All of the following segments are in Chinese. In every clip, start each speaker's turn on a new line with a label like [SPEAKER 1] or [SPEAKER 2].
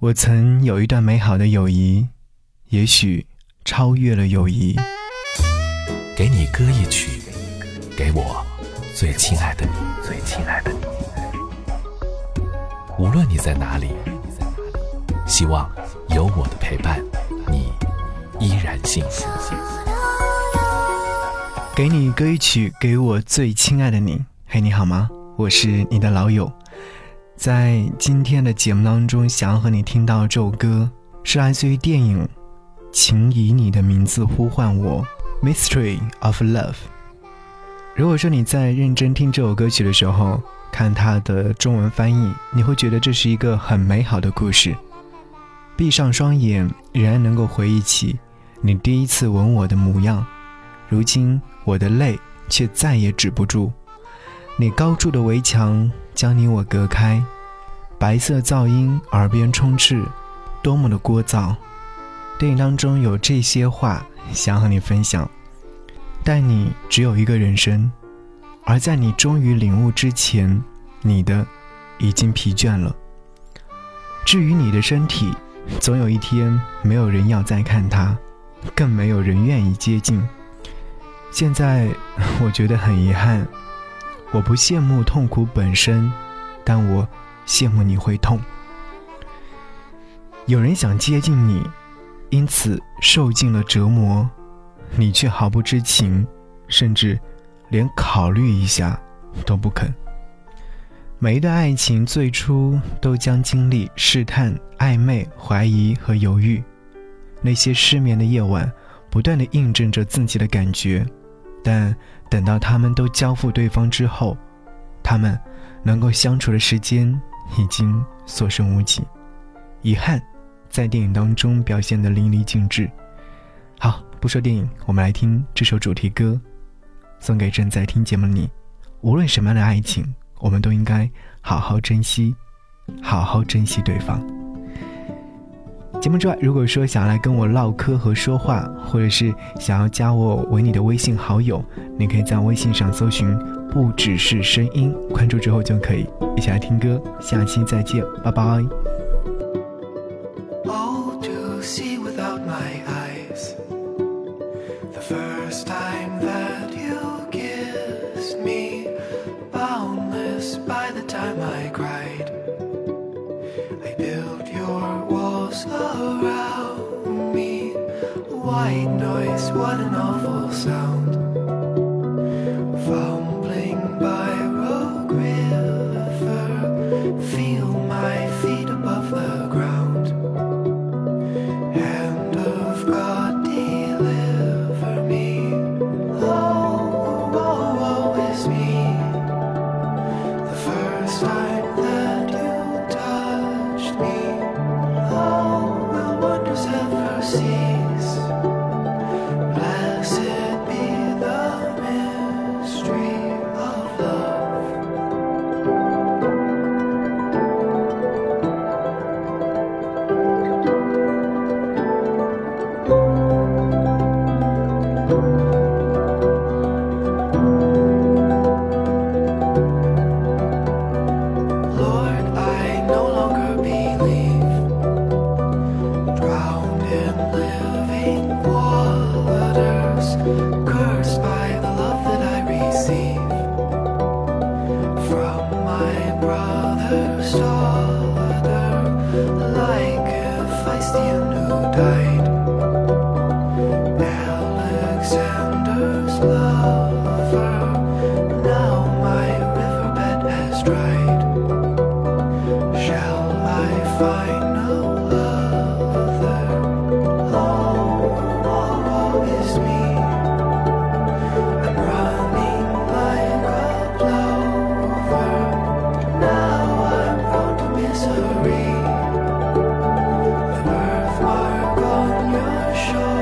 [SPEAKER 1] 我曾有一段美好的友谊，也许超越了友谊。
[SPEAKER 2] 给你歌一曲，给我最亲爱的你，最亲爱的你。无论你在哪里，希望有我的陪伴，你依然幸福。
[SPEAKER 1] 给你歌一曲，给我最亲爱的你。嘿，你好吗？我是你的老友。在今天的节目当中，想要和你听到这首歌，是来自于电影《请以你的名字呼唤我》（Mystery of Love）。如果说你在认真听这首歌曲的时候，看它的中文翻译，你会觉得这是一个很美好的故事。闭上双眼，仍然能够回忆起你第一次吻我的模样。如今，我的泪却再也止不住。你高筑的围墙将你我隔开，白色噪音耳边充斥，多么的聒噪。电影当中有这些话想和你分享，但你只有一个人生，而在你终于领悟之前，你的已经疲倦了。至于你的身体，总有一天没有人要再看它，更没有人愿意接近。现在我觉得很遗憾。我不羡慕痛苦本身，但我羡慕你会痛。有人想接近你，因此受尽了折磨，你却毫不知情，甚至连考虑一下都不肯。每一段爱情最初都将经历试探、暧昧、怀疑和犹豫，那些失眠的夜晚，不断的印证着自己的感觉。但等到他们都交付对方之后，他们能够相处的时间已经所剩无几，遗憾在电影当中表现的淋漓尽致。好，不说电影，我们来听这首主题歌，送给正在听节目的你。无论什么样的爱情，我们都应该好好珍惜，好好珍惜对方。节目之外，如果说想要来跟我唠嗑和说话，或者是想要加我为你的微信好友，你可以在微信上搜寻“不只是声音”，关注之后就可以一起来听歌。下期再见，拜拜。
[SPEAKER 3] White noise, what an awful sound. brother, saw like a feisty
[SPEAKER 1] new day. show.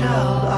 [SPEAKER 1] shall